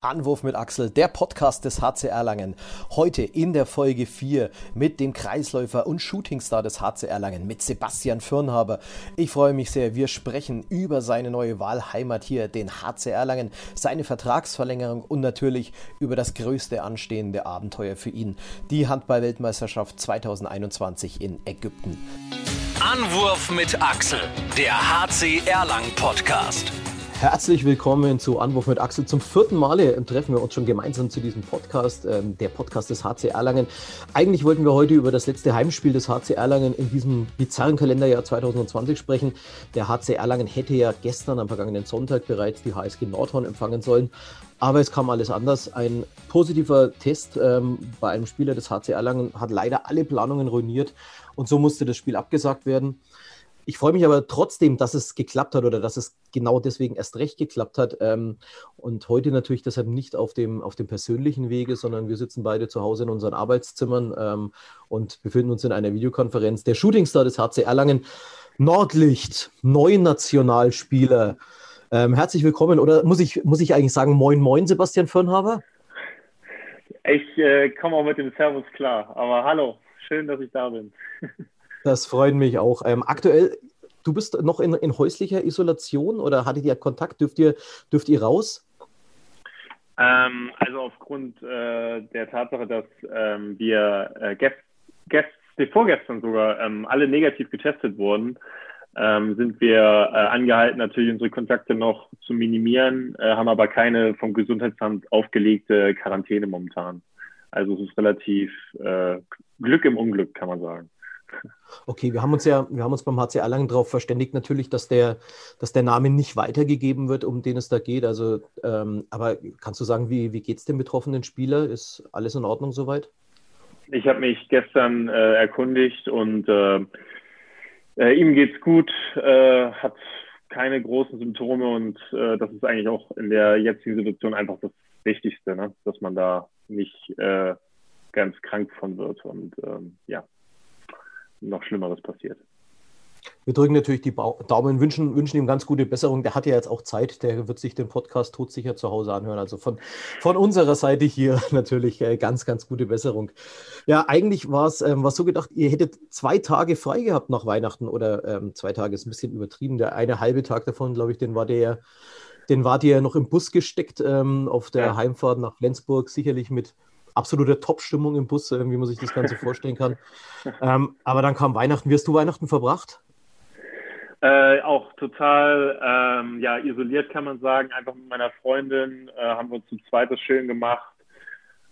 Anwurf mit Axel, der Podcast des HC Erlangen. Heute in der Folge 4 mit dem Kreisläufer und Shootingstar des HC Erlangen, mit Sebastian Firnhaber. Ich freue mich sehr, wir sprechen über seine neue Wahlheimat hier, den HC Erlangen, seine Vertragsverlängerung und natürlich über das größte anstehende Abenteuer für ihn, die Handball-Weltmeisterschaft 2021 in Ägypten. Anwurf mit Axel, der HC Erlangen Podcast. Herzlich willkommen zu Anwurf mit Axel. Zum vierten Male treffen wir uns schon gemeinsam zu diesem Podcast, ähm, der Podcast des HC Erlangen. Eigentlich wollten wir heute über das letzte Heimspiel des HC Erlangen in diesem bizarren Kalenderjahr 2020 sprechen. Der HC Erlangen hätte ja gestern am vergangenen Sonntag bereits die HSG Nordhorn empfangen sollen. Aber es kam alles anders. Ein positiver Test ähm, bei einem Spieler des HC Erlangen hat leider alle Planungen ruiniert und so musste das Spiel abgesagt werden. Ich freue mich aber trotzdem, dass es geklappt hat oder dass es genau deswegen erst recht geklappt hat. Ähm, und heute natürlich deshalb nicht auf dem, auf dem persönlichen Wege, sondern wir sitzen beide zu Hause in unseren Arbeitszimmern ähm, und befinden uns in einer Videokonferenz. Der Shootingstar des HC Erlangen, Nordlicht, Neunationalspieler. Ähm, herzlich willkommen. Oder muss ich, muss ich eigentlich sagen, moin, moin, Sebastian Firnhaber? Ich äh, komme auch mit dem Servus klar. Aber hallo, schön, dass ich da bin. Das freut mich auch. Ähm, aktuell, du bist noch in, in, häuslicher Isolation oder hattet ihr Kontakt? Dürft ihr, dürft ihr raus? Ähm, also aufgrund äh, der Tatsache, dass ähm, wir äh, gest, gest, vorgestern sogar ähm, alle negativ getestet wurden, ähm, sind wir äh, angehalten, natürlich unsere Kontakte noch zu minimieren, äh, haben aber keine vom Gesundheitsamt aufgelegte Quarantäne momentan. Also es ist relativ äh, Glück im Unglück, kann man sagen. Okay, wir haben uns ja, wir haben uns beim HC Erlangen darauf verständigt, natürlich, dass der, dass der Name nicht weitergegeben wird, um den es da geht. Also, ähm, aber kannst du sagen, wie, wie geht es dem betroffenen Spieler? Ist alles in Ordnung soweit? Ich habe mich gestern äh, erkundigt und äh, äh, ihm geht's gut, äh, hat keine großen Symptome und äh, das ist eigentlich auch in der jetzigen Situation einfach das Wichtigste, ne? dass man da nicht äh, ganz krank von wird und ähm, ja, noch Schlimmeres passiert. Wir drücken natürlich die Daumen, wünschen, wünschen ihm ganz gute Besserung. Der hat ja jetzt auch Zeit, der wird sich den Podcast todsicher zu Hause anhören. Also von, von unserer Seite hier natürlich äh, ganz, ganz gute Besserung. Ja, eigentlich war es ähm, so gedacht, ihr hättet zwei Tage frei gehabt nach Weihnachten oder ähm, zwei Tage ist ein bisschen übertrieben. Der eine halbe Tag davon, glaube ich, den war der, den wart ihr noch im Bus gesteckt ähm, auf der ja. Heimfahrt nach Flensburg, sicherlich mit absolute Top-Stimmung im Bus, wie man sich das Ganze vorstellen kann. Ähm, aber dann kam Weihnachten. Wie hast du Weihnachten verbracht? Äh, auch total ähm, ja, isoliert, kann man sagen. Einfach mit meiner Freundin äh, haben wir uns zu zweit das schön gemacht.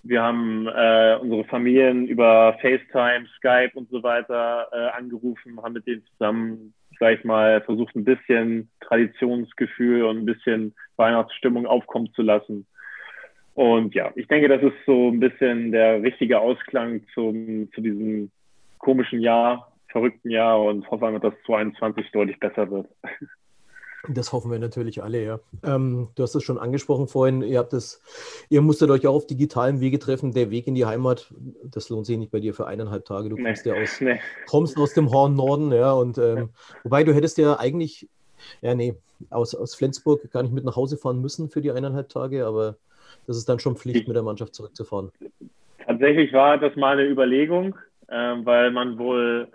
Wir haben äh, unsere Familien über FaceTime, Skype und so weiter äh, angerufen, haben mit denen zusammen, sag ich mal, versucht, ein bisschen Traditionsgefühl und ein bisschen Weihnachtsstimmung aufkommen zu lassen. Und ja, ich denke, das ist so ein bisschen der richtige Ausklang zum, zu diesem komischen Jahr, verrückten Jahr und hoffe einfach, dass 2021 deutlich besser wird. Das hoffen wir natürlich alle, ja. Ähm, du hast es schon angesprochen vorhin, ihr habt das, ihr musstet euch auch auf digitalen Wege treffen. Der Weg in die Heimat, das lohnt sich nicht bei dir für eineinhalb Tage. Du kommst nee, ja aus, nee. kommst aus dem Horn Norden, ja. Und ähm, wobei du hättest ja eigentlich, ja, nee, aus, aus Flensburg gar nicht mit nach Hause fahren müssen für die eineinhalb Tage, aber das ist dann schon Pflicht, mit der Mannschaft zurückzufahren. Tatsächlich war das mal eine Überlegung, äh, weil man wohl,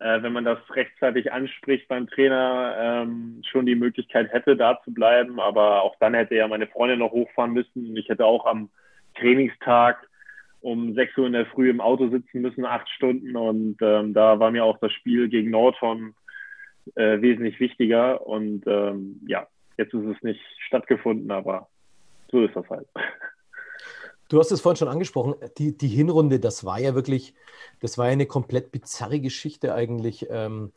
äh, wenn man das rechtzeitig anspricht beim Trainer, ähm, schon die Möglichkeit hätte, da zu bleiben. Aber auch dann hätte ja meine Freundin noch hochfahren müssen. Ich hätte auch am Trainingstag um 6 Uhr in der Früh im Auto sitzen müssen, acht Stunden. Und ähm, da war mir auch das Spiel gegen Nordhorn äh, wesentlich wichtiger. Und ähm, ja, jetzt ist es nicht stattgefunden, aber so ist das halt. Du hast es vorhin schon angesprochen, die, die Hinrunde, das war ja wirklich, das war ja eine komplett bizarre Geschichte eigentlich. Ähm,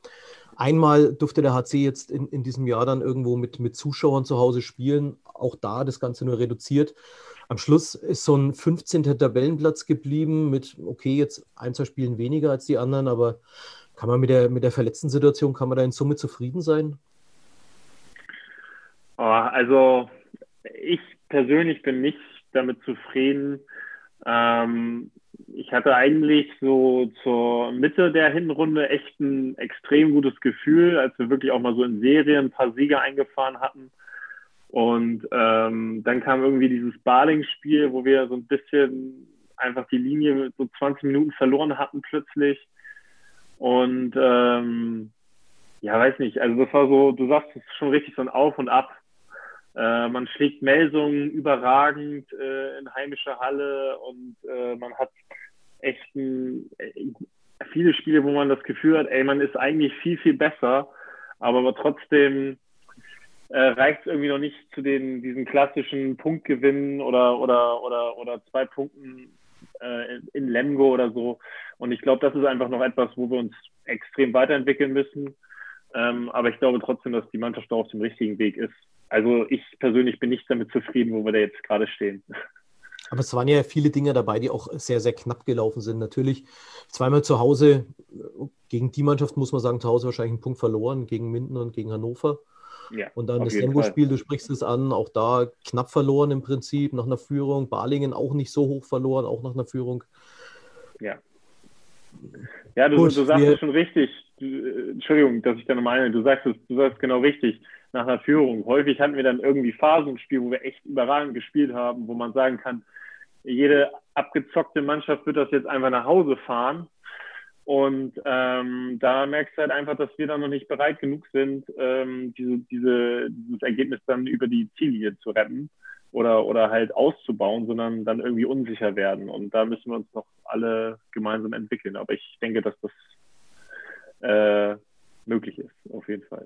einmal durfte der HC jetzt in, in diesem Jahr dann irgendwo mit, mit Zuschauern zu Hause spielen, auch da das Ganze nur reduziert. Am Schluss ist so ein 15. Tabellenplatz geblieben mit, okay, jetzt ein, zwei Spielen weniger als die anderen, aber kann man mit der, mit der verletzten Situation, kann man da in Summe zufrieden sein? Oh, also ich persönlich bin nicht damit zufrieden. Ähm, ich hatte eigentlich so zur Mitte der Hinrunde echt ein extrem gutes Gefühl, als wir wirklich auch mal so in Serien ein paar Siege eingefahren hatten. Und ähm, dann kam irgendwie dieses Barling-Spiel, wo wir so ein bisschen einfach die Linie so 20 Minuten verloren hatten plötzlich. Und ähm, ja, weiß nicht, also das war so, du sagst es schon richtig so ein Auf und Ab. Äh, man schlägt Melsungen überragend äh, in heimischer Halle und äh, man hat echt ein, äh, viele Spiele, wo man das Gefühl hat, ey, man ist eigentlich viel, viel besser, aber, aber trotzdem äh, reicht es irgendwie noch nicht zu den, diesen klassischen Punktgewinnen oder, oder, oder, oder zwei Punkten äh, in Lemgo oder so. Und ich glaube, das ist einfach noch etwas, wo wir uns extrem weiterentwickeln müssen. Ähm, aber ich glaube trotzdem, dass die Mannschaft da auf dem richtigen Weg ist. Also ich persönlich bin nicht damit zufrieden, wo wir da jetzt gerade stehen. Aber es waren ja viele Dinge dabei, die auch sehr, sehr knapp gelaufen sind. Natürlich zweimal zu Hause, gegen die Mannschaft muss man sagen, zu Hause wahrscheinlich einen Punkt verloren, gegen Minden und gegen Hannover. Ja, und dann das Lemgo-Spiel, du sprichst es an, auch da knapp verloren im Prinzip, nach einer Führung. Balingen auch nicht so hoch verloren, auch nach einer Führung. Ja. Ja, du, Gut, du sagst es schon richtig. Du, Entschuldigung, dass ich da noch meine. Du sagst es, du sagst genau richtig. Nach einer Führung. Häufig hatten wir dann irgendwie Phasen im Spiel, wo wir echt überragend gespielt haben, wo man sagen kann, jede abgezockte Mannschaft wird das jetzt einfach nach Hause fahren. Und ähm, da merkst du halt einfach, dass wir dann noch nicht bereit genug sind, ähm, diese, diese, dieses Ergebnis dann über die Ziellinie zu retten oder, oder halt auszubauen, sondern dann irgendwie unsicher werden. Und da müssen wir uns noch alle gemeinsam entwickeln. Aber ich denke, dass das äh, möglich ist, auf jeden Fall.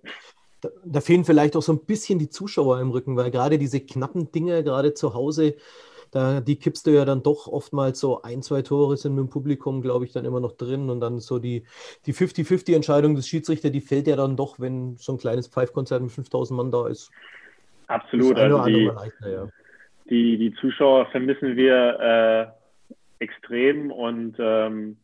Da, da fehlen vielleicht auch so ein bisschen die Zuschauer im Rücken, weil gerade diese knappen Dinge, gerade zu Hause, da, die kippst du ja dann doch oftmals so ein, zwei Tore sind mit dem Publikum, glaube ich, dann immer noch drin. Und dann so die, die 50-50-Entscheidung des Schiedsrichters, die fällt ja dann doch, wenn so ein kleines Pfeifkonzert mit 5000 Mann da ist. Absolut. Also die, leichter, ja. die, die Zuschauer vermissen wir äh, extrem und ähm,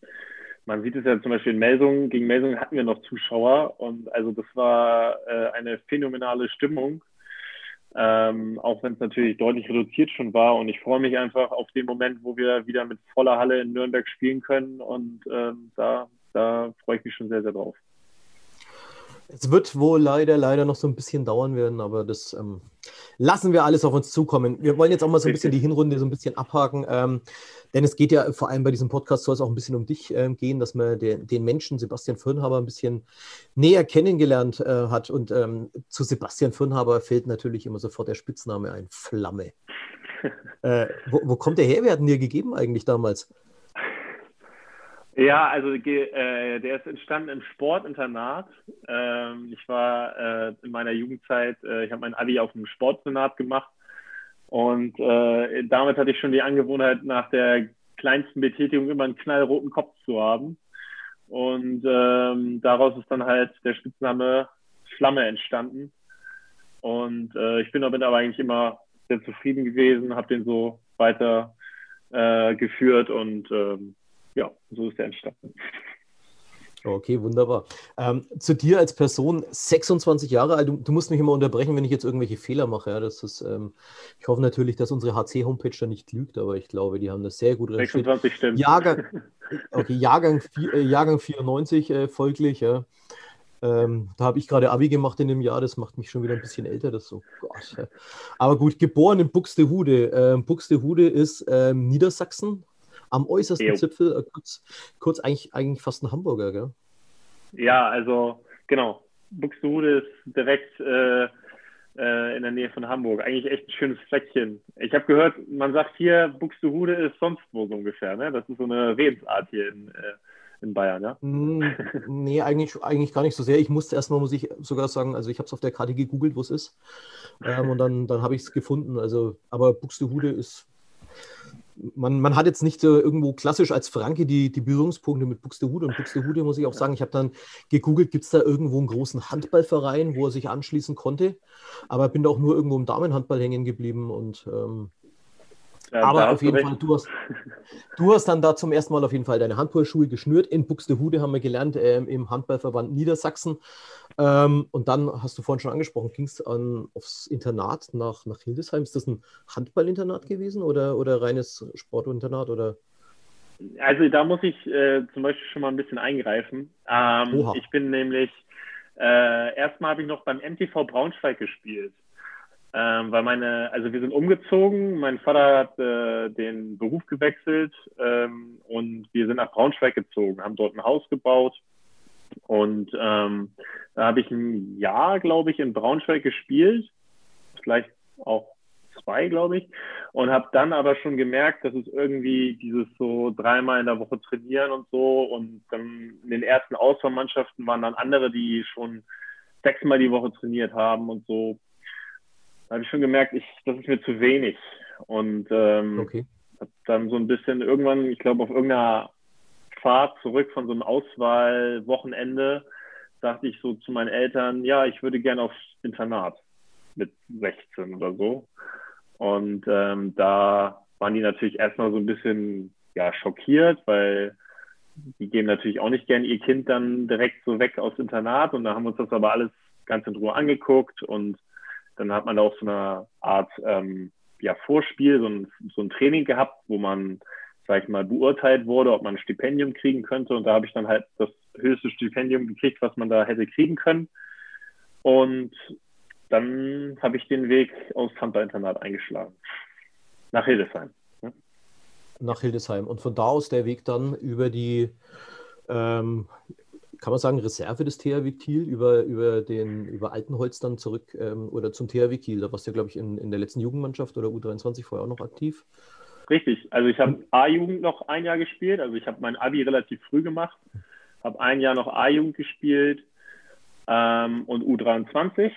man sieht es ja zum Beispiel in Melsungen. Gegen Melsungen hatten wir noch Zuschauer und also das war äh, eine phänomenale Stimmung ähm, auch wenn es natürlich deutlich reduziert schon war. Und ich freue mich einfach auf den Moment, wo wir wieder mit voller Halle in Nürnberg spielen können. Und ähm, da, da freue ich mich schon sehr, sehr drauf. Es wird wohl leider, leider noch so ein bisschen dauern werden, aber das ähm, lassen wir alles auf uns zukommen. Wir wollen jetzt auch mal so ein bisschen die Hinrunde so ein bisschen abhaken, ähm, denn es geht ja vor allem bei diesem Podcast soll es auch ein bisschen um dich äh, gehen, dass man den, den, Menschen Sebastian Firnhaber ein bisschen näher kennengelernt äh, hat. Und ähm, zu Sebastian Firnhaber fällt natürlich immer sofort der Spitzname ein, Flamme. äh, wo, wo, kommt der her? Wer hat ihn dir gegeben eigentlich damals? Ja, also äh, der ist entstanden im Sportinternat. Ähm, ich war äh, in meiner Jugendzeit, äh, ich habe mein Abi auf dem Sportinternat gemacht und äh, damit hatte ich schon die Angewohnheit, nach der kleinsten Betätigung immer einen knallroten Kopf zu haben. Und ähm, daraus ist dann halt der Spitzname Flamme entstanden. Und äh, ich bin damit aber eigentlich immer sehr zufrieden gewesen, habe den so weiter äh, geführt und ähm, ja, so ist er entstanden. Okay, wunderbar. Ähm, zu dir als Person, 26 Jahre alt, du, du, musst mich immer unterbrechen, wenn ich jetzt irgendwelche Fehler mache. Ja, das ist, ähm, ich hoffe natürlich, dass unsere HC-Homepage da nicht lügt, aber ich glaube, die haben das sehr gut recherchiert. 26 stimmt. Jahrgang, okay, Jahrgang, äh, Jahrgang 94 äh, folglich, ja. Ähm, da habe ich gerade Abi gemacht in dem Jahr, das macht mich schon wieder ein bisschen älter. Das so, Gott. Aber gut, geboren in Buxtehude. Ähm, Buxtehude ist ähm, Niedersachsen, am äußersten jo. Zipfel, äh, kurz, kurz eigentlich, eigentlich fast ein Hamburger, gell? Ja, also genau. Buxtehude ist direkt äh, äh, in der Nähe von Hamburg. Eigentlich echt ein schönes Fleckchen. Ich habe gehört, man sagt hier, Buxtehude ist sonst wo so ungefähr. Ne? Das ist so eine Redensart hier in, äh, in Bayern, ja? Mm, nee, eigentlich, eigentlich gar nicht so sehr. Ich musste erstmal, muss ich sogar sagen, also ich habe es auf der Karte gegoogelt, wo es ist. Ähm, und dann, dann habe ich es gefunden. Also, aber Buxtehude ist man, man hat jetzt nicht äh, irgendwo klassisch als Franke die, die Berührungspunkte mit Buxtehude. Und Buxtehude muss ich auch sagen, ich habe dann gegoogelt, gibt es da irgendwo einen großen Handballverein, wo er sich anschließen konnte. Aber bin da auch nur irgendwo im Damenhandball hängen geblieben und ähm, ja, aber auf jeden Fall, du hast, du hast dann da zum ersten Mal auf jeden Fall deine Handballschuhe geschnürt. In Buxtehude haben wir gelernt, ähm, im Handballverband Niedersachsen. Ähm, und dann hast du vorhin schon angesprochen, ging es aufs Internat nach, nach Hildesheim. Ist das ein Handballinternat gewesen oder, oder reines Sportinternat? Oder? Also da muss ich äh, zum Beispiel schon mal ein bisschen eingreifen. Ähm, ich bin nämlich, äh, erstmal habe ich noch beim MTV Braunschweig gespielt. Ähm, weil meine, also wir sind umgezogen, mein Vater hat äh, den Beruf gewechselt ähm, und wir sind nach Braunschweig gezogen, haben dort ein Haus gebaut. Und ähm, da habe ich ein Jahr, glaube ich, in Braunschweig gespielt, vielleicht auch zwei, glaube ich, und habe dann aber schon gemerkt, dass es irgendwie dieses so dreimal in der Woche trainieren und so und dann in den ersten Auswahlmannschaften waren dann andere, die schon sechsmal die Woche trainiert haben und so habe ich schon gemerkt, ich, das ist mir zu wenig. Und ähm, okay. habe dann so ein bisschen irgendwann, ich glaube, auf irgendeiner Fahrt zurück von so einem Auswahlwochenende, dachte ich so zu meinen Eltern, ja, ich würde gerne aufs Internat mit 16 oder so. Und ähm, da waren die natürlich erstmal so ein bisschen ja, schockiert, weil die gehen natürlich auch nicht gern ihr Kind dann direkt so weg aufs Internat. Und da haben wir uns das aber alles ganz in Ruhe angeguckt und dann hat man auch so eine Art ähm, ja, Vorspiel, so ein, so ein Training gehabt, wo man, sag ich mal, beurteilt wurde, ob man ein Stipendium kriegen könnte. Und da habe ich dann halt das höchste Stipendium gekriegt, was man da hätte kriegen können. Und dann habe ich den Weg aus Handball-Internat eingeschlagen. Nach Hildesheim. Ne? Nach Hildesheim. Und von da aus der Weg dann über die ähm, kann man sagen, Reserve des THW Kiel über, über, den, über Altenholz dann zurück ähm, oder zum THW Kiel. Da warst du ja, glaube ich, in, in der letzten Jugendmannschaft oder U23 vorher auch noch aktiv. Richtig, also ich habe A-Jugend noch ein Jahr gespielt, also ich habe mein Abi relativ früh gemacht, habe ein Jahr noch A-Jugend gespielt ähm, und U23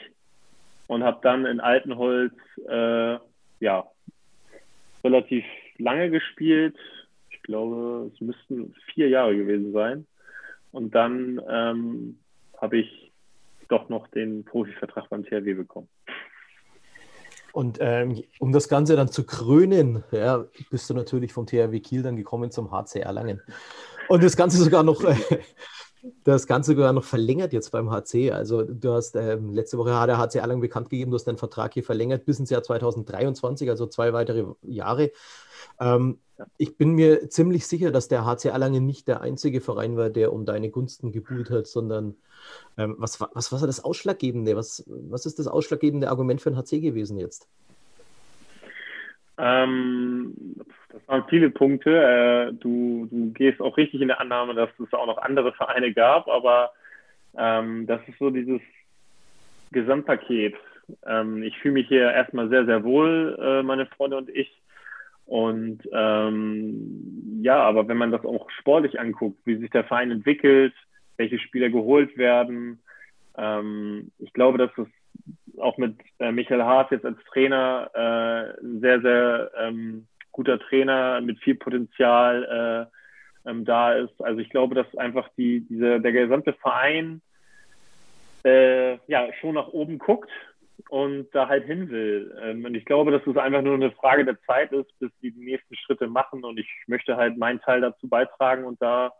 und habe dann in Altenholz äh, ja relativ lange gespielt. Ich glaube, es müssten vier Jahre gewesen sein. Und dann ähm, habe ich doch noch den Profivertrag beim THW bekommen. Und ähm, um das Ganze dann zu krönen, ja, bist du natürlich vom THW Kiel dann gekommen zum HC Erlangen. Und das Ganze sogar noch, äh, das Ganze sogar noch verlängert jetzt beim HC. Also du hast ähm, letzte Woche hat der HC Erlangen bekannt gegeben, du hast deinen Vertrag hier verlängert bis ins Jahr 2023, also zwei weitere Jahre. Ähm, ich bin mir ziemlich sicher, dass der HC Erlangen nicht der einzige Verein war, der um deine Gunsten gebuhlt hat, sondern ähm, was, was, was war das Ausschlaggebende? Was, was ist das ausschlaggebende Argument für den HC gewesen jetzt? Ähm, das waren viele Punkte. Äh, du, du gehst auch richtig in der Annahme, dass es auch noch andere Vereine gab, aber ähm, das ist so dieses Gesamtpaket. Ähm, ich fühle mich hier erstmal sehr, sehr wohl, äh, meine Freunde und ich. Und ähm, ja, aber wenn man das auch sportlich anguckt, wie sich der Verein entwickelt, welche Spieler geholt werden, ähm, ich glaube, dass es auch mit äh, Michael Haas jetzt als Trainer äh, sehr, sehr ähm, guter Trainer mit viel Potenzial äh, ähm, da ist. Also ich glaube, dass einfach die, diese, der gesamte Verein äh, ja schon nach oben guckt und da halt hin will. Ähm, und ich glaube, dass es einfach nur eine Frage der Zeit ist, bis die, die nächsten Schritte machen. Und ich möchte halt meinen Teil dazu beitragen und da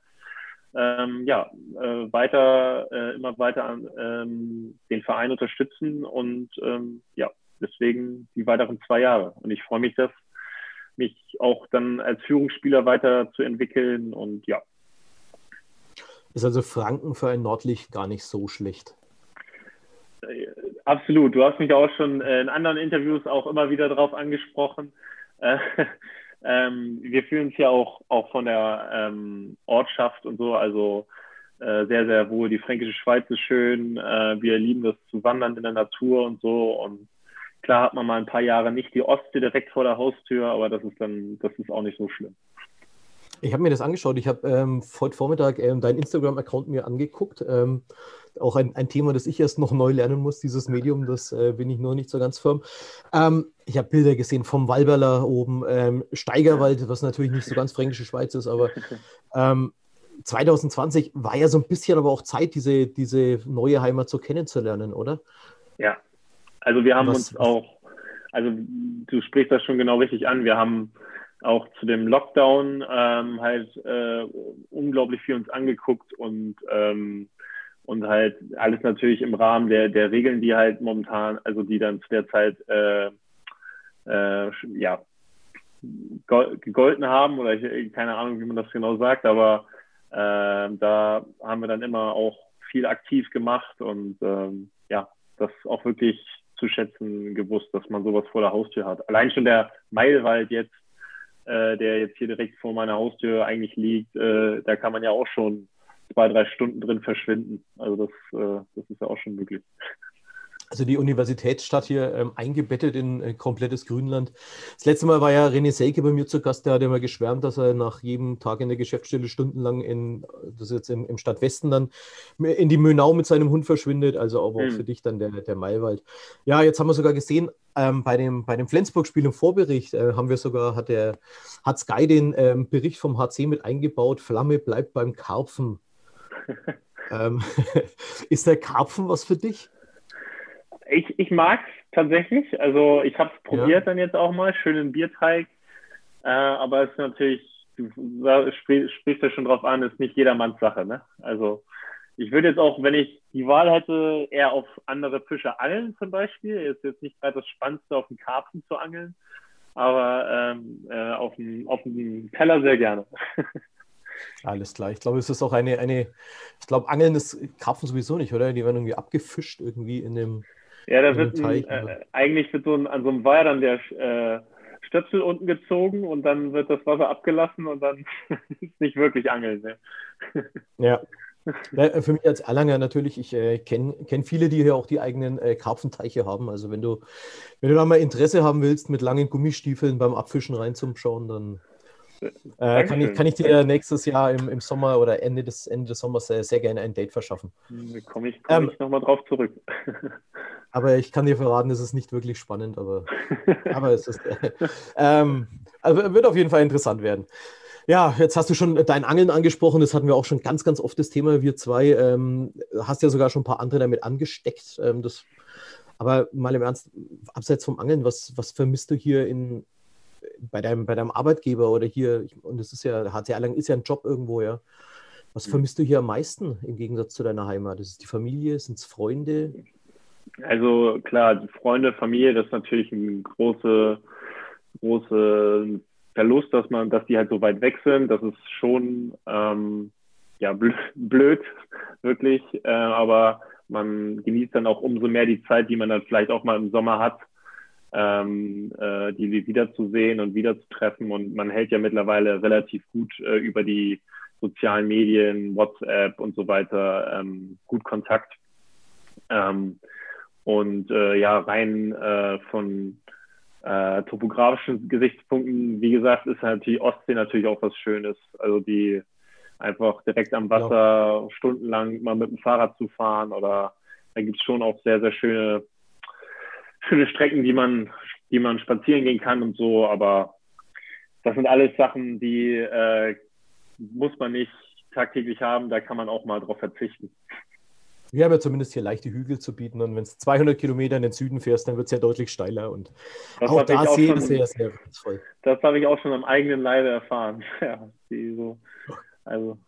ähm, ja, äh, weiter, äh, immer weiter ähm, den Verein unterstützen und ähm, ja, deswegen die weiteren zwei Jahre. Und ich freue mich, dass mich auch dann als Führungsspieler weiterzuentwickeln und ja. Ist also Franken für ein Nordlicht gar nicht so schlecht. Äh, absolut. Du hast mich auch schon in anderen Interviews auch immer wieder darauf angesprochen. Äh, ähm, wir fühlen uns ja auch, auch von der ähm, Ortschaft und so, also äh, sehr, sehr wohl. Die fränkische Schweiz ist schön. Äh, wir lieben das zu wandern in der Natur und so. Und klar hat man mal ein paar Jahre nicht die Ostsee direkt vor der Haustür, aber das ist dann, das ist auch nicht so schlimm. Ich habe mir das angeschaut. Ich habe ähm, heute Vormittag ähm, deinen Instagram-Account mir angeguckt. Ähm, auch ein, ein Thema, das ich erst noch neu lernen muss, dieses Medium, das äh, bin ich noch nicht so ganz firm. Ähm, ich habe Bilder gesehen vom Walberler oben, ähm, Steigerwald, was natürlich nicht so ganz fränkische Schweiz ist, aber 2020 ähm, war ja so ein bisschen aber auch Zeit, diese, diese neue Heimat so kennenzulernen, oder? Ja, also wir haben was, uns auch, also du sprichst das schon genau richtig an, wir haben auch zu dem Lockdown ähm, halt äh, unglaublich viel uns angeguckt und ähm, und halt alles natürlich im Rahmen der der Regeln, die halt momentan, also die dann zu der Zeit äh, äh, ja gegolten haben oder ich, keine Ahnung, wie man das genau sagt, aber äh, da haben wir dann immer auch viel aktiv gemacht und ähm, ja, das auch wirklich zu schätzen gewusst, dass man sowas vor der Haustür hat. Allein schon der Mailwald jetzt, äh, der jetzt hier direkt vor meiner Haustür eigentlich liegt, äh, da kann man ja auch schon zwei, drei Stunden drin verschwinden. Also das, äh, das ist ja auch schon möglich. Also die Universitätsstadt hier ähm, eingebettet in äh, komplettes Grünland. Das letzte Mal war ja René Selke bei mir zu Gast, der hat immer geschwärmt, dass er nach jedem Tag in der Geschäftsstelle stundenlang in, das ist jetzt im, im Stadtwesten dann, in die Mönau mit seinem Hund verschwindet, also aber auch mhm. für dich dann der, der Maywald. Ja, jetzt haben wir sogar gesehen, ähm, bei dem, bei dem Flensburg-Spiel im Vorbericht äh, haben wir sogar, hat, der, hat Sky den ähm, Bericht vom HC mit eingebaut, Flamme bleibt beim Karpfen. ähm, ist der Karpfen was für dich? Ich, ich mag es tatsächlich. Also ich habe es probiert ja. dann jetzt auch mal, schönen Bierteig. Äh, aber es ist natürlich, du sprichst, sprichst ja schon drauf an, ist nicht jedermanns Sache. Ne? Also ich würde jetzt auch, wenn ich die Wahl hätte, eher auf andere Fische angeln zum Beispiel. Ist jetzt nicht gerade das Spannendste, auf den Karpfen zu angeln. Aber ähm, äh, auf, dem, auf dem Teller sehr gerne. Alles klar. Ich glaube, es ist auch eine, eine ich glaube, Angeln ist Karpfen sowieso nicht, oder? Die werden irgendwie abgefischt irgendwie in dem. Ja, da wird ein, äh, eigentlich wird so ein, an so einem Weiher dann der äh, Stöpsel unten gezogen und dann wird das Wasser abgelassen und dann ist nicht wirklich Angeln. Ne? Ja. ja. Für mich als Erlanger natürlich, ich äh, kenne kenn viele, die hier auch die eigenen äh, Karpfenteiche haben. Also wenn du, wenn du da mal Interesse haben willst, mit langen Gummistiefeln beim Abfischen reinzuschauen, dann äh, kann, ich, kann ich dir nächstes Jahr im, im Sommer oder Ende des, Ende des Sommers sehr, sehr gerne ein Date verschaffen. Da hm, komme ich, komm ähm, ich nochmal drauf zurück. aber ich kann dir verraten, es ist nicht wirklich spannend, aber, aber es ist. Äh, ähm, also wird auf jeden Fall interessant werden. Ja, jetzt hast du schon dein Angeln angesprochen, das hatten wir auch schon ganz, ganz oft das Thema, wir zwei. Ähm, hast ja sogar schon ein paar andere damit angesteckt. Ähm, das, aber mal im Ernst, abseits vom Angeln, was, was vermisst du hier in, bei deinem, bei deinem Arbeitgeber oder hier, und das ist ja, HC Erlangen ist ja ein Job irgendwo, ja. Was mhm. vermisst du hier am meisten im Gegensatz zu deiner Heimat? Ist es die Familie? Sind es Freunde? Also klar, die Freunde, Familie, das ist natürlich ein großer große Verlust, dass man, dass die halt so weit weg sind. Das ist schon ähm, ja blöd, wirklich. Äh, aber man genießt dann auch umso mehr die Zeit, die man dann vielleicht auch mal im Sommer hat, ähm, äh, die wiederzusehen und wiederzutreffen. Und man hält ja mittlerweile relativ gut äh, über die sozialen Medien, WhatsApp und so weiter ähm, gut Kontakt. Ähm, und äh, ja, rein äh, von äh, topografischen Gesichtspunkten, wie gesagt, ist halt die Ostsee natürlich auch was Schönes. Also die einfach direkt am Wasser ja. stundenlang mal mit dem Fahrrad zu fahren oder da gibt es schon auch sehr, sehr schöne schöne Strecken, die man, die man spazieren gehen kann und so, aber das sind alles Sachen, die äh, muss man nicht tagtäglich haben, da kann man auch mal drauf verzichten. Wir haben ja zumindest hier leichte Hügel zu bieten und wenn es 200 Kilometer in den Süden fährst, dann wird es ja deutlich steiler und das auch da sehen ist sehr, sehr reizvoll. Das habe ich auch schon am eigenen Leibe erfahren. Ja, so, also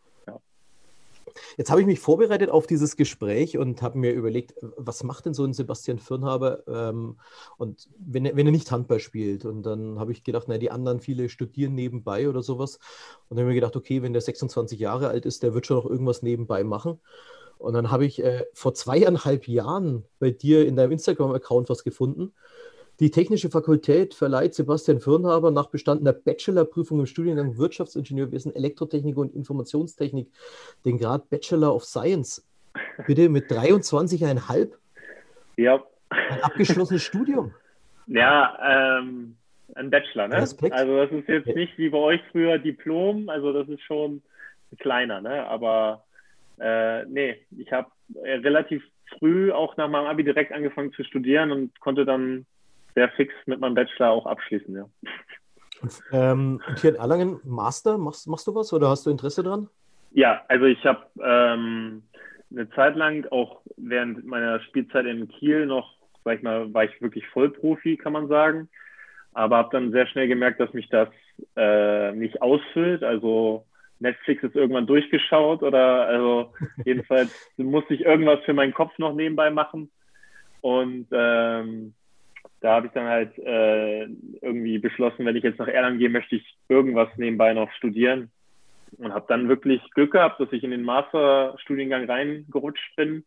Jetzt habe ich mich vorbereitet auf dieses Gespräch und habe mir überlegt, was macht denn so ein Sebastian Firnhaber ähm, und wenn er, wenn er nicht Handball spielt? Und dann habe ich gedacht, na, die anderen viele studieren nebenbei oder sowas. Und dann habe ich mir gedacht, okay, wenn der 26 Jahre alt ist, der wird schon noch irgendwas nebenbei machen. Und dann habe ich äh, vor zweieinhalb Jahren bei dir in deinem Instagram-Account was gefunden. Die Technische Fakultät verleiht Sebastian Firnhaber nach bestandener Bachelorprüfung im Studiengang Wirtschaftsingenieurwesen, Elektrotechnik und Informationstechnik den Grad Bachelor of Science. Bitte mit 23,5? Ja. Ein abgeschlossenes Studium. Ja, ähm, ein Bachelor, ne? Respekt. Also das ist jetzt nicht wie bei euch früher Diplom, also das ist schon kleiner, ne? Aber äh, nee, ich habe relativ früh auch nach meinem Abi direkt angefangen zu studieren und konnte dann sehr fix mit meinem Bachelor auch abschließen, ja. Und, ähm, und hier in Erlangen, Master, machst, machst du was oder hast du Interesse dran? Ja, also ich habe ähm, eine Zeit lang auch während meiner Spielzeit in Kiel noch, sag ich mal, war ich wirklich Vollprofi, kann man sagen. Aber habe dann sehr schnell gemerkt, dass mich das äh, nicht ausfüllt. Also Netflix ist irgendwann durchgeschaut oder also jedenfalls musste ich irgendwas für meinen Kopf noch nebenbei machen. Und ähm, da habe ich dann halt äh, irgendwie beschlossen, wenn ich jetzt nach Erlangen gehe, möchte ich irgendwas nebenbei noch studieren. Und habe dann wirklich Glück gehabt, dass ich in den Masterstudiengang reingerutscht bin.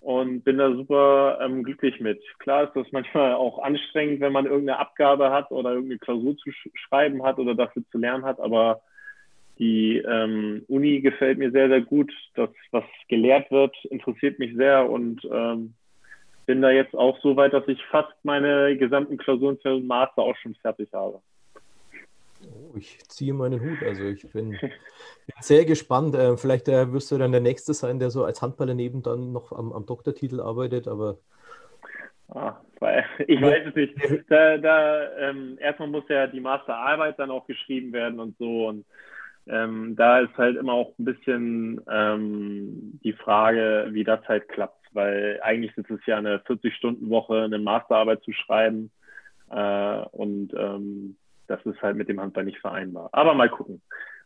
und bin da super ähm, glücklich mit. Klar ist das manchmal auch anstrengend, wenn man irgendeine Abgabe hat oder irgendeine Klausur zu sch schreiben hat oder dafür zu lernen hat, aber die ähm, Uni gefällt mir sehr, sehr gut. Das, was gelehrt wird, interessiert mich sehr und ähm, bin da jetzt auch so weit, dass ich fast meine gesamten Klausuren für den Master auch schon fertig habe. Oh, ich ziehe meinen Hut. Also ich bin sehr gespannt. Äh, vielleicht äh, wirst du dann der Nächste sein, der so als Handballer neben dann noch am, am Doktortitel arbeitet, aber. Ah, weil, ich weiß es nicht. Da, da ähm, erstmal muss ja die Masterarbeit dann auch geschrieben werden und so. Und ähm, da ist halt immer auch ein bisschen ähm, die Frage, wie das halt klappt, weil eigentlich ist es ja eine 40-Stunden-Woche, eine Masterarbeit zu schreiben. Äh, und ähm, das ist halt mit dem Handball nicht vereinbar. Aber mal gucken.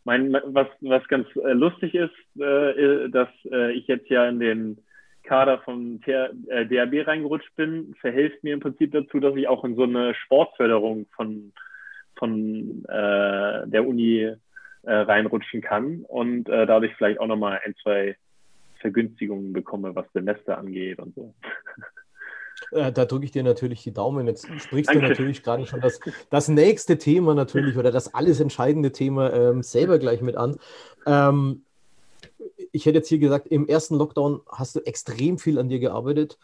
Mein, was, was ganz äh, lustig ist, äh, dass äh, ich jetzt ja in den Kader TR, äh, DRB reingerutscht bin, verhilft mir im Prinzip dazu, dass ich auch in so eine Sportförderung von, von äh, der Uni äh, reinrutschen kann und äh, dadurch vielleicht auch nochmal ein, zwei Vergünstigungen bekomme, was Semester angeht und so. Da drücke ich dir natürlich die Daumen. Jetzt sprichst Danke. du natürlich gerade schon das, das nächste Thema natürlich oder das alles entscheidende Thema ähm, selber gleich mit an. Ähm, ich hätte jetzt hier gesagt, im ersten Lockdown hast du extrem viel an dir gearbeitet.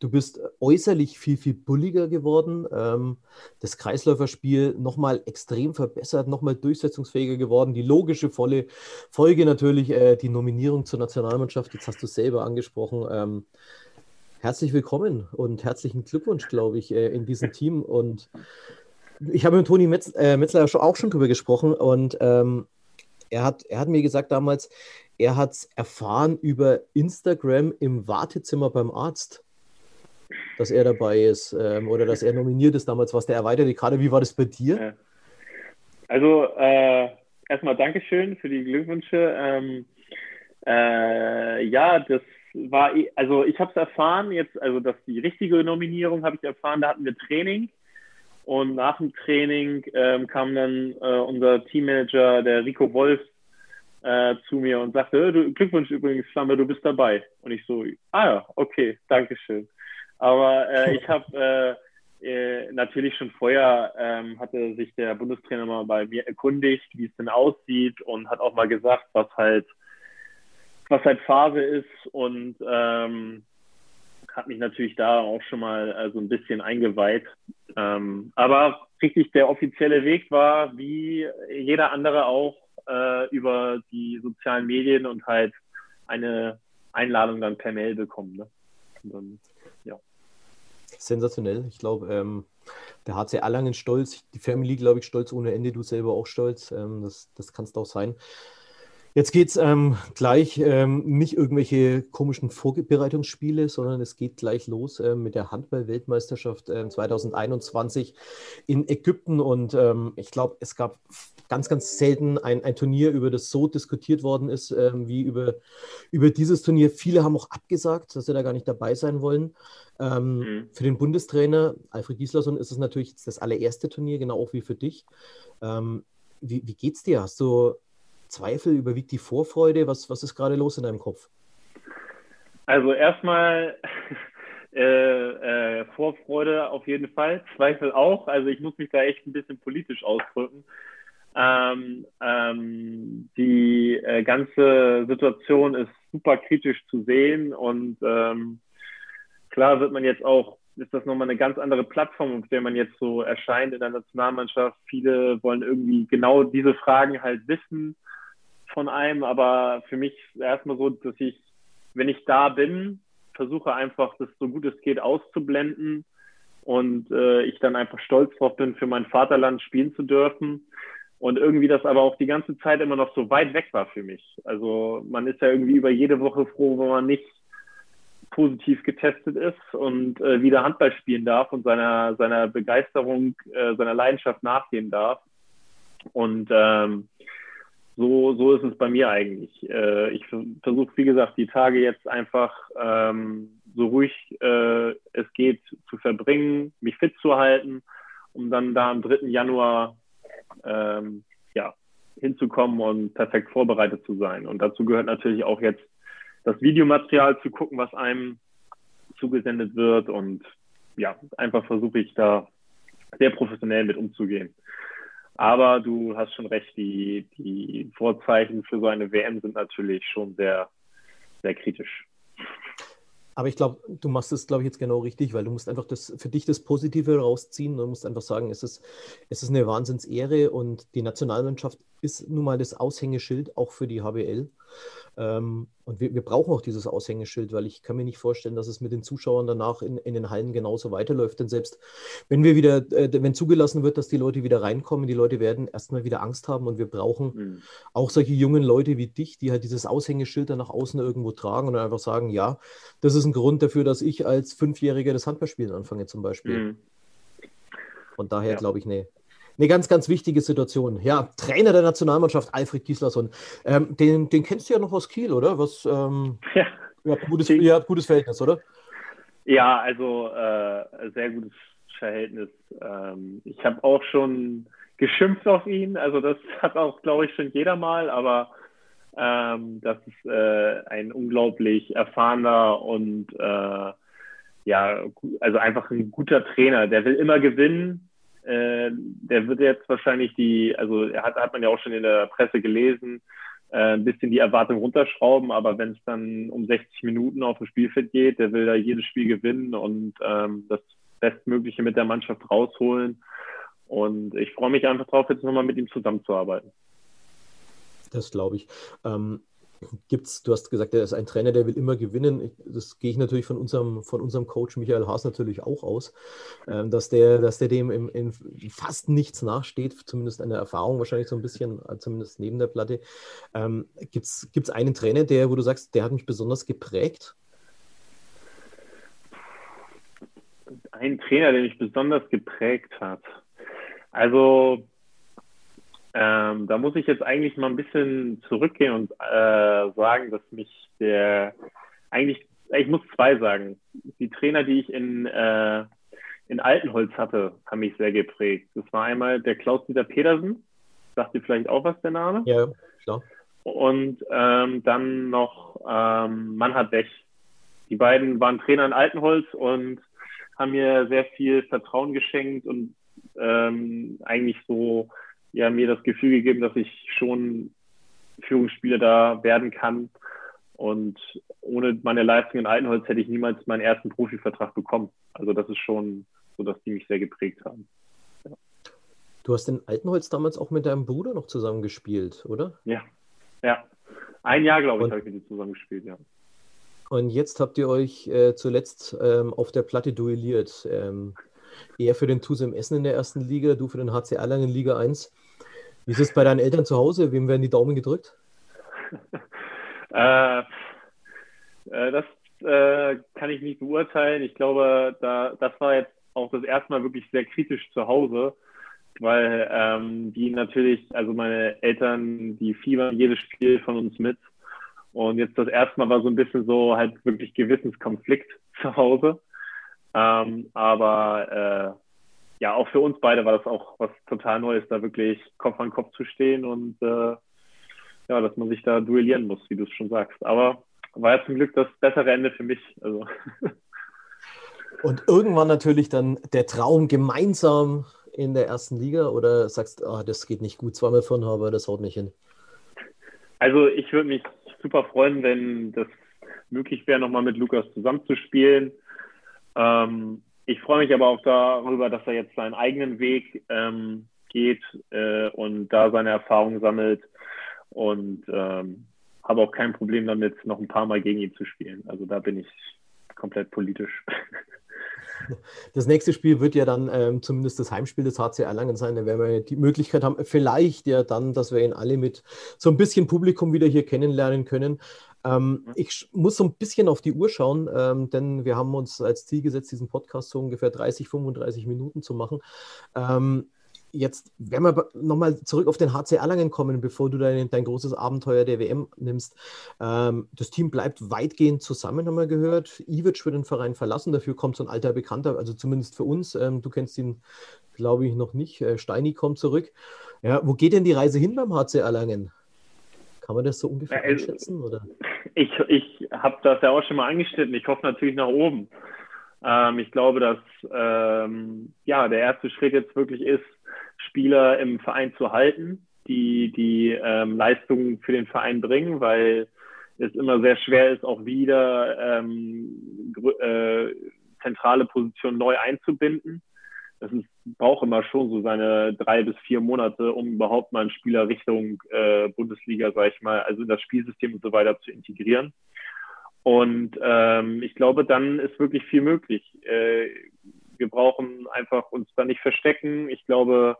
Du bist äußerlich viel, viel bulliger geworden. Ähm, das Kreisläuferspiel nochmal extrem verbessert, nochmal durchsetzungsfähiger geworden. Die logische volle Folge natürlich äh, die Nominierung zur Nationalmannschaft. Jetzt hast du selber angesprochen. Ähm, herzlich willkommen und herzlichen Glückwunsch, glaube ich, äh, in diesem Team. Und ich habe mit Toni Metz, äh, Metzler auch schon drüber gesprochen und ähm, er, hat, er hat mir gesagt damals, er hat es erfahren über Instagram im Wartezimmer beim Arzt dass er dabei ist ähm, oder dass er nominiert ist damals, was der erweiterte Kader. Wie war das bei dir? Also äh, erstmal Dankeschön für die Glückwünsche. Ähm, äh, ja, das war, also ich habe es erfahren jetzt, also dass die richtige Nominierung habe ich erfahren, da hatten wir Training und nach dem Training ähm, kam dann äh, unser Teammanager, der Rico Wolf, äh, zu mir und sagte, Glückwunsch übrigens, Flamme, du bist dabei. Und ich so, ah ja, okay, Dankeschön. Aber äh, ich habe äh, äh, natürlich schon vorher ähm, hatte sich der Bundestrainer mal bei mir erkundigt, wie es denn aussieht und hat auch mal gesagt, was halt was halt Phase ist und ähm, hat mich natürlich da auch schon mal äh, so ein bisschen eingeweiht. Ähm, aber richtig der offizielle Weg war, wie jeder andere auch, äh, über die sozialen Medien und halt eine Einladung dann per Mail bekommen. Ne? Sensationell. Ich glaube, ähm, der HC Erlangen stolz, die Family, glaube ich, stolz ohne Ende, du selber auch stolz. Ähm, das, das kannst auch sein. Jetzt geht es ähm, gleich ähm, nicht irgendwelche komischen Vorbereitungsspiele, sondern es geht gleich los ähm, mit der Handball-Weltmeisterschaft 2021 ähm, in Ägypten. Und ähm, ich glaube, es gab ganz, ganz selten ein, ein Turnier, über das so diskutiert worden ist ähm, wie über, über dieses Turnier. Viele haben auch abgesagt, dass sie da gar nicht dabei sein wollen. Mhm. Für den Bundestrainer Alfred Gislason ist es natürlich das allererste Turnier, genau auch wie für dich. wie, wie geht's dir? Hast du Zweifel? Überwiegt die Vorfreude? Was, was ist gerade los in deinem Kopf? Also erstmal äh, äh, Vorfreude auf jeden Fall, Zweifel auch. Also ich muss mich da echt ein bisschen politisch ausdrücken. Ähm, ähm, die äh, ganze Situation ist super kritisch zu sehen und ähm, klar wird man jetzt auch, ist das nochmal eine ganz andere Plattform, auf der man jetzt so erscheint in der Nationalmannschaft. Viele wollen irgendwie genau diese Fragen halt wissen von einem, aber für mich erstmal so, dass ich, wenn ich da bin, versuche einfach, das so gut es geht auszublenden und äh, ich dann einfach stolz drauf bin, für mein Vaterland spielen zu dürfen. Und irgendwie das aber auch die ganze Zeit immer noch so weit weg war für mich. Also man ist ja irgendwie über jede Woche froh, wenn man nicht positiv getestet ist und äh, wieder Handball spielen darf und seiner, seiner Begeisterung, äh, seiner Leidenschaft nachgehen darf. Und ähm, so, so ist es bei mir eigentlich. Äh, ich versuche, wie gesagt, die Tage jetzt einfach ähm, so ruhig äh, es geht zu verbringen, mich fit zu halten, um dann da am 3. Januar ähm, ja, hinzukommen und perfekt vorbereitet zu sein. Und dazu gehört natürlich auch jetzt das Videomaterial zu gucken, was einem zugesendet wird und ja, einfach versuche ich da sehr professionell mit umzugehen. Aber du hast schon recht, die, die Vorzeichen für so eine WM sind natürlich schon sehr, sehr kritisch. Aber ich glaube, du machst es, glaube ich, jetzt genau richtig, weil du musst einfach das für dich das Positive rausziehen und musst einfach sagen, es ist, es ist eine Wahnsinnsehre und die Nationalmannschaft ist nun mal das Aushängeschild auch für die HBL. Ähm, und wir, wir, brauchen auch dieses Aushängeschild, weil ich kann mir nicht vorstellen, dass es mit den Zuschauern danach in, in den Hallen genauso weiterläuft. Denn selbst wenn wir wieder, äh, wenn zugelassen wird, dass die Leute wieder reinkommen, die Leute werden erstmal wieder Angst haben und wir brauchen mhm. auch solche jungen Leute wie dich, die halt dieses Aushängeschild dann nach außen irgendwo tragen und einfach sagen, ja, das ist ein Grund dafür, dass ich als Fünfjähriger das Handballspielen anfange zum Beispiel. Mhm. Und daher ja. glaube ich, nee, eine ganz, ganz wichtige Situation. Ja, Trainer der Nationalmannschaft, Alfred Gislason. Ähm, den, den kennst du ja noch aus Kiel, oder? Was, ähm, ja. Ihr habt, gutes, ihr habt gutes Verhältnis, oder? Ja, also äh, sehr gutes Verhältnis. Ähm, ich habe auch schon geschimpft auf ihn. Also das hat auch, glaube ich, schon jeder mal. Aber ähm, das ist äh, ein unglaublich erfahrener und äh, ja, also einfach ein guter Trainer. Der will immer gewinnen äh, der wird jetzt wahrscheinlich die, also hat, hat man ja auch schon in der Presse gelesen, äh, ein bisschen die Erwartung runterschrauben, aber wenn es dann um 60 Minuten auf dem Spielfeld geht, der will da jedes Spiel gewinnen und ähm, das Bestmögliche mit der Mannschaft rausholen. Und ich freue mich einfach drauf, jetzt nochmal mit ihm zusammenzuarbeiten. Das glaube ich. Ähm, gibt's, du hast gesagt, er ist ein Trainer, der will immer gewinnen. Das gehe ich natürlich von unserem, von unserem Coach Michael Haas natürlich auch aus, ähm, dass, der, dass der dem in, in fast nichts nachsteht, zumindest eine Erfahrung wahrscheinlich so ein bisschen, äh, zumindest neben der Platte. Ähm, Gibt es einen Trainer, der, wo du sagst, der hat mich besonders geprägt? Ein Trainer, der mich besonders geprägt hat. Also ähm, da muss ich jetzt eigentlich mal ein bisschen zurückgehen und äh, sagen, dass mich der eigentlich, ich muss zwei sagen. Die Trainer, die ich in, äh, in Altenholz hatte, haben mich sehr geprägt. Das war einmal der Klaus-Dieter Pedersen. Sagt dir vielleicht auch was der Name? Ja, klar. Und ähm, dann noch ähm, Manhard Bech. Die beiden waren Trainer in Altenholz und haben mir sehr viel Vertrauen geschenkt und ähm, eigentlich so ja mir das Gefühl gegeben, dass ich schon Führungsspieler da werden kann. Und ohne meine Leistung in Altenholz hätte ich niemals meinen ersten Profivertrag bekommen. Also das ist schon so, dass die mich sehr geprägt haben. Ja. Du hast in Altenholz damals auch mit deinem Bruder noch zusammen gespielt, oder? Ja, ja. Ein Jahr, glaube ich, habe ich mit ihm zusammen gespielt, ja. Und jetzt habt ihr euch äh, zuletzt ähm, auf der Platte duelliert. Ähm, er für den TuSem Essen in der ersten Liga, du für den HC Erlangen Liga 1. Wie ist es bei deinen Eltern zu Hause? Wem werden die Daumen gedrückt? äh, äh, das äh, kann ich nicht beurteilen. Ich glaube, da, das war jetzt auch das erste Mal wirklich sehr kritisch zu Hause, weil ähm, die natürlich, also meine Eltern, die fiebern jedes Spiel von uns mit. Und jetzt das erste Mal war so ein bisschen so halt wirklich Gewissenskonflikt zu Hause. Ähm, aber äh, ja, auch für uns beide war das auch was total Neues, da wirklich Kopf an Kopf zu stehen und äh, ja, dass man sich da duellieren muss, wie du es schon sagst. Aber war ja zum Glück das bessere Ende für mich. Also. Und irgendwann natürlich dann der Traum gemeinsam in der ersten Liga oder sagst, oh, das geht nicht gut, zweimal von aber das haut nicht hin? Also ich würde mich super freuen, wenn das möglich wäre, nochmal mit Lukas zusammenzuspielen. Ähm, ich freue mich aber auch darüber, dass er jetzt seinen eigenen Weg ähm, geht äh, und da seine Erfahrungen sammelt und ähm, habe auch kein Problem damit, noch ein paar Mal gegen ihn zu spielen. Also da bin ich komplett politisch. Das nächste Spiel wird ja dann ähm, zumindest das Heimspiel des HC Erlangen sein. Da werden wir die Möglichkeit haben, vielleicht ja dann, dass wir ihn alle mit so ein bisschen Publikum wieder hier kennenlernen können. Ähm, ich muss so ein bisschen auf die Uhr schauen, ähm, denn wir haben uns als Ziel gesetzt, diesen Podcast so ungefähr 30, 35 Minuten zu machen. Ähm, jetzt werden wir nochmal zurück auf den HC Erlangen kommen, bevor du dein, dein großes Abenteuer der WM nimmst. Ähm, das Team bleibt weitgehend zusammen, haben wir gehört. Ivic wird den Verein verlassen, dafür kommt so ein alter Bekannter, also zumindest für uns. Ähm, du kennst ihn, glaube ich, noch nicht. Äh, Steini kommt zurück. Ja, wo geht denn die Reise hin beim HC Erlangen? Kann man das so ungefähr also, einschätzen? Oder? ich, ich habe das ja auch schon mal angeschnitten. Ich hoffe natürlich nach oben. Ähm, ich glaube, dass ähm, ja der erste Schritt jetzt wirklich ist, Spieler im Verein zu halten, die die ähm, Leistungen für den Verein bringen, weil es immer sehr schwer ist, auch wieder ähm, äh, zentrale Positionen neu einzubinden. Das ist, braucht immer schon so seine drei bis vier Monate, um überhaupt mal einen Spieler Richtung äh, Bundesliga, sag ich mal, also in das Spielsystem und so weiter zu integrieren. Und ähm, ich glaube, dann ist wirklich viel möglich. Äh, wir brauchen einfach uns da nicht verstecken. Ich glaube,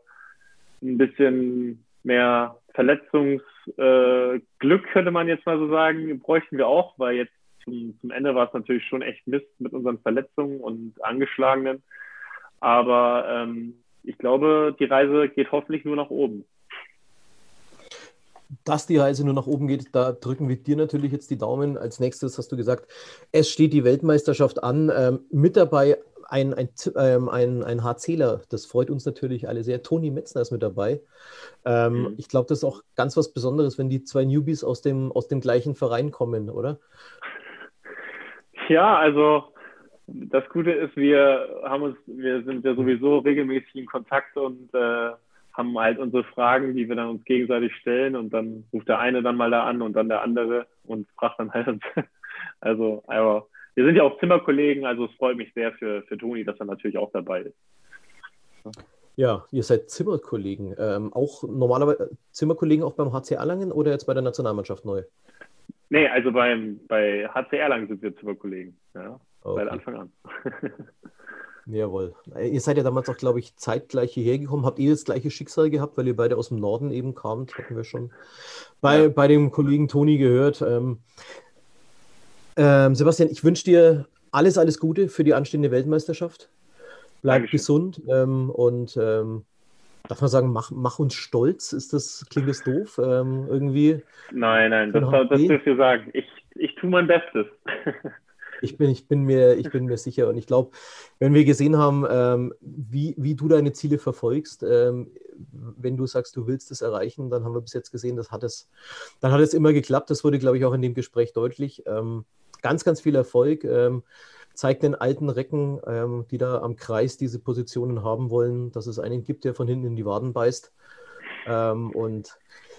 ein bisschen mehr Verletzungsglück, äh, könnte man jetzt mal so sagen, bräuchten wir auch, weil jetzt zum, zum Ende war es natürlich schon echt Mist mit unseren Verletzungen und Angeschlagenen. Aber ähm, ich glaube, die Reise geht hoffentlich nur nach oben. Dass die Reise nur nach oben geht, da drücken wir dir natürlich jetzt die Daumen. Als nächstes hast du gesagt, es steht die Weltmeisterschaft an. Ähm, mit dabei ein, ein, ähm, ein, ein HCler, das freut uns natürlich alle sehr. Toni Metzner ist mit dabei. Ähm, mhm. Ich glaube, das ist auch ganz was Besonderes, wenn die zwei Newbies aus dem, aus dem gleichen Verein kommen, oder? Ja, also das Gute ist, wir haben uns, wir sind ja sowieso regelmäßig in Kontakt und äh, haben halt unsere Fragen, die wir dann uns gegenseitig stellen und dann ruft der eine dann mal da an und dann der andere und fragt dann halt. also, aber wir sind ja auch Zimmerkollegen, also es freut mich sehr für, für Toni, dass er natürlich auch dabei ist. Ja, ihr seid Zimmerkollegen. Ähm, auch normalerweise Zimmerkollegen auch beim HC Erlangen oder jetzt bei der Nationalmannschaft neu? Nee, also beim, bei HC Erlangen sind wir Zimmerkollegen. Ja, okay. seit Anfang an. Jawohl. Ihr seid ja damals auch, glaube ich, zeitgleich hierher gekommen. Habt ihr das gleiche Schicksal gehabt, weil ihr beide aus dem Norden eben kamt? Hatten wir schon bei, ja. bei dem Kollegen Toni gehört. Ähm, ähm, Sebastian, ich wünsche dir alles, alles Gute für die anstehende Weltmeisterschaft. Bleib Dankeschön. gesund ähm, und ähm, darf man sagen, mach, mach, uns stolz. Ist das, klingt das doof? Ähm, irgendwie? Nein, nein, das, das dürft ihr sagen. Ich, ich tue mein Bestes. Ich bin, ich bin, mir, ich bin mir sicher und ich glaube, wenn wir gesehen haben, ähm, wie, wie du deine Ziele verfolgst, ähm, wenn du sagst, du willst es erreichen, dann haben wir bis jetzt gesehen, das hat es, dann hat es immer geklappt. Das wurde, glaube ich, auch in dem Gespräch deutlich. Ähm, ganz, ganz viel Erfolg. Ähm, zeigt den alten Recken, ähm, die da am Kreis diese Positionen haben wollen, dass es einen gibt, der von hinten in die Waden beißt. Ähm, und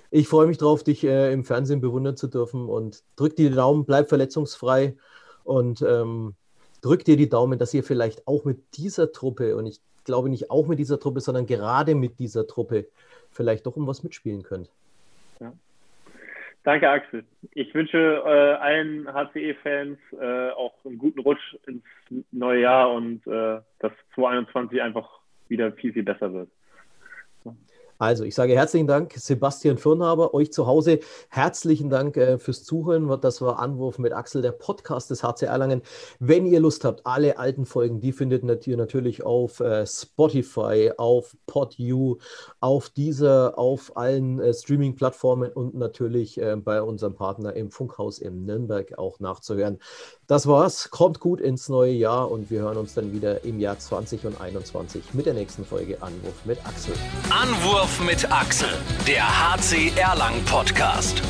ich freue mich drauf, dich äh, im Fernsehen bewundern zu dürfen und drück dir die Daumen, bleib verletzungsfrei und ähm, drück dir die Daumen, dass ihr vielleicht auch mit dieser Truppe, und ich glaube nicht auch mit dieser Truppe, sondern gerade mit dieser Truppe vielleicht doch um was mitspielen könnt. Ja. Danke, Axel. Ich wünsche äh, allen HCE-Fans äh, auch einen guten Rutsch ins neue Jahr und äh, dass 2021 einfach wieder viel, viel besser wird. Also, ich sage herzlichen Dank, Sebastian Firnhaber, euch zu Hause. Herzlichen Dank äh, fürs Zuhören. Das war Anwurf mit Axel, der Podcast des HC Erlangen. Wenn ihr Lust habt, alle alten Folgen, die findet ihr natürlich auf äh, Spotify, auf PodU, auf dieser, auf allen äh, Streaming-Plattformen und natürlich äh, bei unserem Partner im Funkhaus in Nürnberg auch nachzuhören. Das war's. Kommt gut ins neue Jahr und wir hören uns dann wieder im Jahr 2021 mit der nächsten Folge Anwurf mit Axel. Anwurf mit Axel, der HC Erlang Podcast.